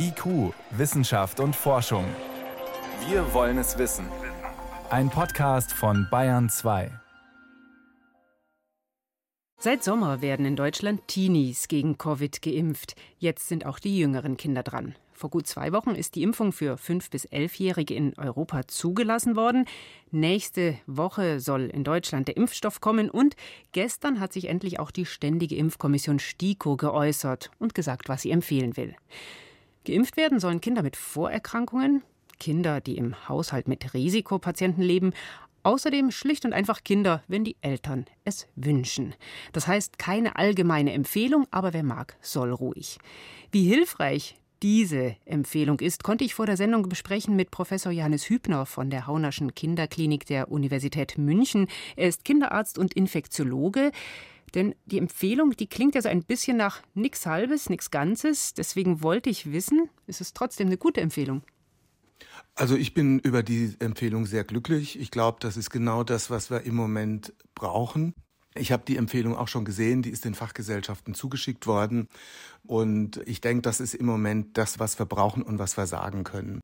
IQ, Wissenschaft und Forschung. Wir wollen es wissen. Ein Podcast von Bayern 2. Seit Sommer werden in Deutschland Teenies gegen Covid geimpft. Jetzt sind auch die jüngeren Kinder dran. Vor gut zwei Wochen ist die Impfung für 5- bis 11-Jährige in Europa zugelassen worden. Nächste Woche soll in Deutschland der Impfstoff kommen und gestern hat sich endlich auch die Ständige Impfkommission STIKO geäußert und gesagt, was sie empfehlen will. Geimpft werden sollen Kinder mit Vorerkrankungen, Kinder, die im Haushalt mit Risikopatienten leben, Außerdem schlicht und einfach Kinder, wenn die Eltern es wünschen. Das heißt keine allgemeine Empfehlung, aber wer mag, soll ruhig. Wie hilfreich diese Empfehlung ist, konnte ich vor der Sendung besprechen mit Professor Johannes Hübner von der Haunerschen Kinderklinik der Universität München. Er ist Kinderarzt und Infektiologe. Denn die Empfehlung, die klingt ja so ein bisschen nach nichts Halbes, nichts Ganzes. Deswegen wollte ich wissen, ist es trotzdem eine gute Empfehlung? Also ich bin über die Empfehlung sehr glücklich. Ich glaube, das ist genau das, was wir im Moment brauchen. Ich habe die Empfehlung auch schon gesehen, die ist den Fachgesellschaften zugeschickt worden. Und ich denke, das ist im Moment das, was wir brauchen und was wir sagen können.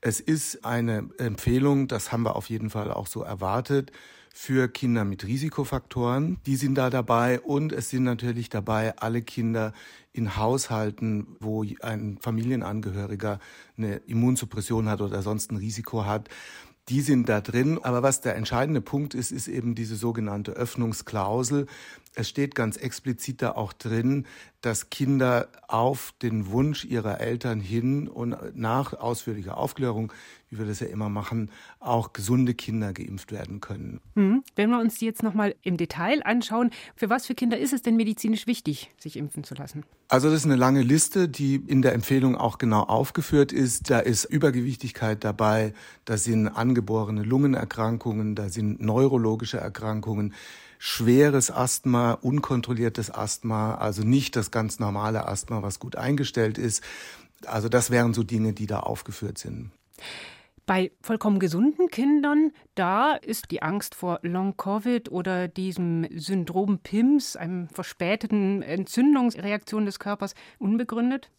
Es ist eine Empfehlung, das haben wir auf jeden Fall auch so erwartet, für Kinder mit Risikofaktoren. Die sind da dabei und es sind natürlich dabei alle Kinder in Haushalten, wo ein Familienangehöriger eine Immunsuppression hat oder sonst ein Risiko hat die sind da drin. Aber was der entscheidende Punkt ist, ist eben diese sogenannte Öffnungsklausel. Es steht ganz explizit da auch drin, dass Kinder auf den Wunsch ihrer Eltern hin und nach ausführlicher Aufklärung, wie wir das ja immer machen, auch gesunde Kinder geimpft werden können. Hm. Wenn wir uns die jetzt nochmal im Detail anschauen, für was für Kinder ist es denn medizinisch wichtig, sich impfen zu lassen? Also das ist eine lange Liste, die in der Empfehlung auch genau aufgeführt ist. Da ist Übergewichtigkeit dabei, da sind angeborene Lungenerkrankungen, da sind neurologische Erkrankungen schweres Asthma, unkontrolliertes Asthma, also nicht das ganz normale Asthma, was gut eingestellt ist. Also das wären so Dinge, die da aufgeführt sind. Bei vollkommen gesunden Kindern, da ist die Angst vor Long-Covid oder diesem Syndrom PIMS, einem verspäteten Entzündungsreaktion des Körpers, unbegründet?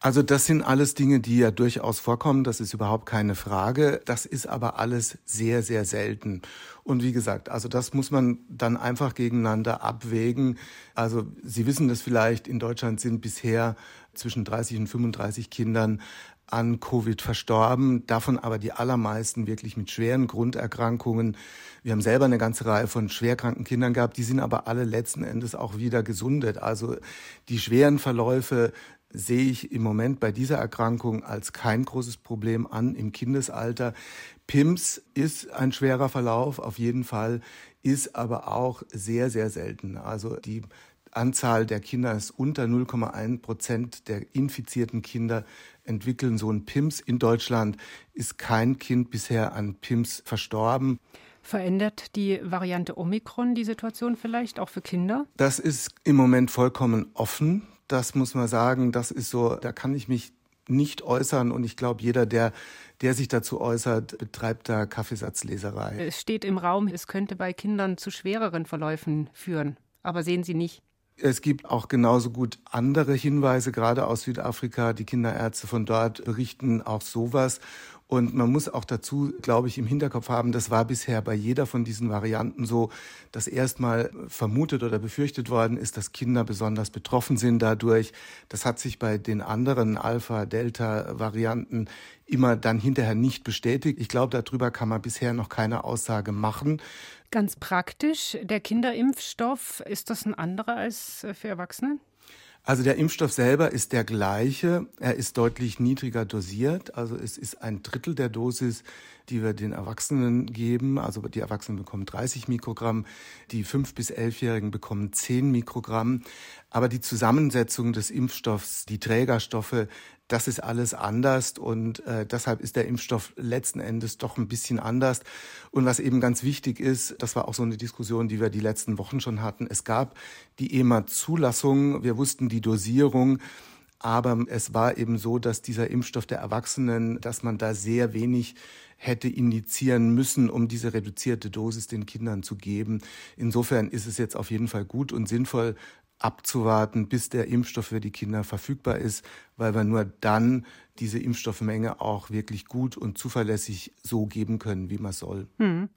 Also das sind alles Dinge, die ja durchaus vorkommen, das ist überhaupt keine Frage. Das ist aber alles sehr, sehr selten. Und wie gesagt, also das muss man dann einfach gegeneinander abwägen. Also Sie wissen das vielleicht, in Deutschland sind bisher zwischen 30 und 35 Kindern an Covid verstorben, davon aber die allermeisten wirklich mit schweren Grunderkrankungen. Wir haben selber eine ganze Reihe von schwerkranken Kindern gehabt, die sind aber alle letzten Endes auch wieder gesundet. Also die schweren Verläufe sehe ich im Moment bei dieser Erkrankung als kein großes Problem an im Kindesalter. PIMS ist ein schwerer Verlauf, auf jeden Fall, ist aber auch sehr, sehr selten. Also die Anzahl der Kinder ist unter 0,1 Prozent der infizierten Kinder entwickeln so ein PIMS. In Deutschland ist kein Kind bisher an PIMS verstorben. Verändert die Variante Omikron die Situation vielleicht auch für Kinder? Das ist im Moment vollkommen offen. Das muss man sagen, das ist so, da kann ich mich nicht äußern und ich glaube, jeder, der, der sich dazu äußert, betreibt da Kaffeesatzleserei. Es steht im Raum, es könnte bei Kindern zu schwereren Verläufen führen. Aber sehen Sie nicht? Es gibt auch genauso gut andere Hinweise, gerade aus Südafrika. Die Kinderärzte von dort berichten auch sowas. Und man muss auch dazu, glaube ich, im Hinterkopf haben, das war bisher bei jeder von diesen Varianten so, dass erstmal vermutet oder befürchtet worden ist, dass Kinder besonders betroffen sind dadurch. Das hat sich bei den anderen Alpha-Delta-Varianten immer dann hinterher nicht bestätigt. Ich glaube, darüber kann man bisher noch keine Aussage machen. Ganz praktisch, der Kinderimpfstoff, ist das ein anderer als für Erwachsene? Also der Impfstoff selber ist der gleiche. Er ist deutlich niedriger dosiert. Also es ist ein Drittel der Dosis, die wir den Erwachsenen geben. Also die Erwachsenen bekommen 30 Mikrogramm, die 5- bis 11-Jährigen bekommen 10 Mikrogramm. Aber die Zusammensetzung des Impfstoffs, die Trägerstoffe, das ist alles anders und äh, deshalb ist der Impfstoff letzten Endes doch ein bisschen anders. Und was eben ganz wichtig ist, das war auch so eine Diskussion, die wir die letzten Wochen schon hatten. Es gab die EMA-Zulassung, wir wussten die Dosierung. Aber es war eben so, dass dieser Impfstoff der Erwachsenen, dass man da sehr wenig hätte indizieren müssen, um diese reduzierte Dosis den Kindern zu geben. Insofern ist es jetzt auf jeden Fall gut und sinnvoll, abzuwarten, bis der Impfstoff für die Kinder verfügbar ist, weil wir nur dann diese Impfstoffmenge auch wirklich gut und zuverlässig so geben können, wie man soll. Hm.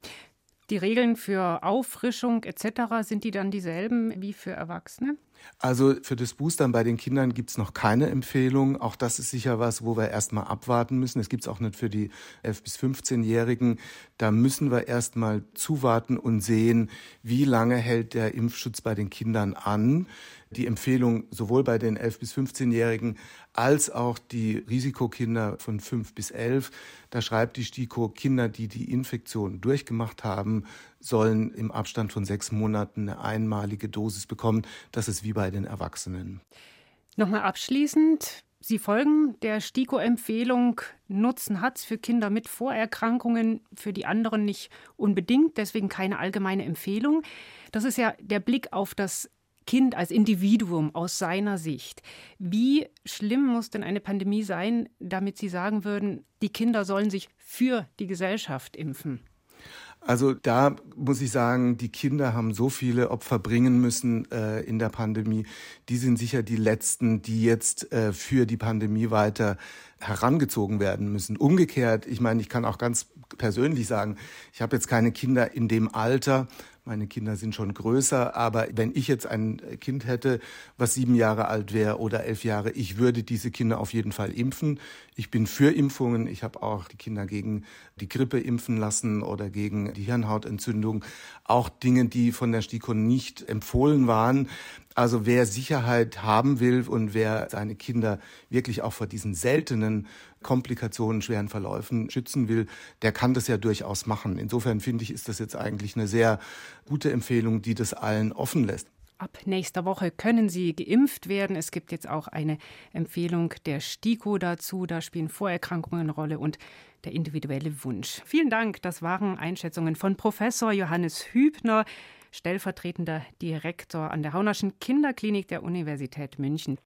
Die Regeln für Auffrischung etc. sind die dann dieselben wie für Erwachsene? Also für das Boostern bei den Kindern gibt es noch keine Empfehlung. Auch das ist sicher was, wo wir erstmal abwarten müssen. Es gibt es auch nicht für die 11- bis 15-Jährigen. Da müssen wir erstmal zuwarten und sehen, wie lange hält der Impfschutz bei den Kindern an. Die Empfehlung sowohl bei den 11- bis 15-Jährigen als auch die Risikokinder von 5 bis 11. Da schreibt die STIKO, Kinder, die die Infektion durchgemacht haben, sollen im Abstand von sechs Monaten eine einmalige Dosis bekommen. Das ist wie bei den Erwachsenen. Nochmal abschließend. Sie folgen der STIKO-Empfehlung, Nutzen hat es für Kinder mit Vorerkrankungen, für die anderen nicht unbedingt, deswegen keine allgemeine Empfehlung. Das ist ja der Blick auf das Kind als Individuum aus seiner Sicht. Wie schlimm muss denn eine Pandemie sein, damit Sie sagen würden, die Kinder sollen sich für die Gesellschaft impfen? Also da muss ich sagen, die Kinder haben so viele Opfer bringen müssen äh, in der Pandemie. Die sind sicher die letzten, die jetzt äh, für die Pandemie weiter herangezogen werden müssen. Umgekehrt, ich meine, ich kann auch ganz persönlich sagen, ich habe jetzt keine Kinder in dem Alter, meine Kinder sind schon größer, aber wenn ich jetzt ein Kind hätte, was sieben Jahre alt wäre oder elf Jahre, ich würde diese Kinder auf jeden Fall impfen. Ich bin für Impfungen. Ich habe auch die Kinder gegen die Grippe impfen lassen oder gegen die Hirnhautentzündung. Auch Dinge, die von der STIKO nicht empfohlen waren. Also wer Sicherheit haben will und wer seine Kinder wirklich auch vor diesen seltenen Komplikationen, schweren Verläufen schützen will, der kann das ja durchaus machen. Insofern finde ich, ist das jetzt eigentlich eine sehr gute Empfehlung, die das allen offen lässt. Ab nächster Woche können Sie geimpft werden. Es gibt jetzt auch eine Empfehlung der STIKO dazu. Da spielen Vorerkrankungen eine Rolle und der individuelle Wunsch. Vielen Dank. Das waren Einschätzungen von Professor Johannes Hübner stellvertretender Direktor an der Haunerschen Kinderklinik der Universität München.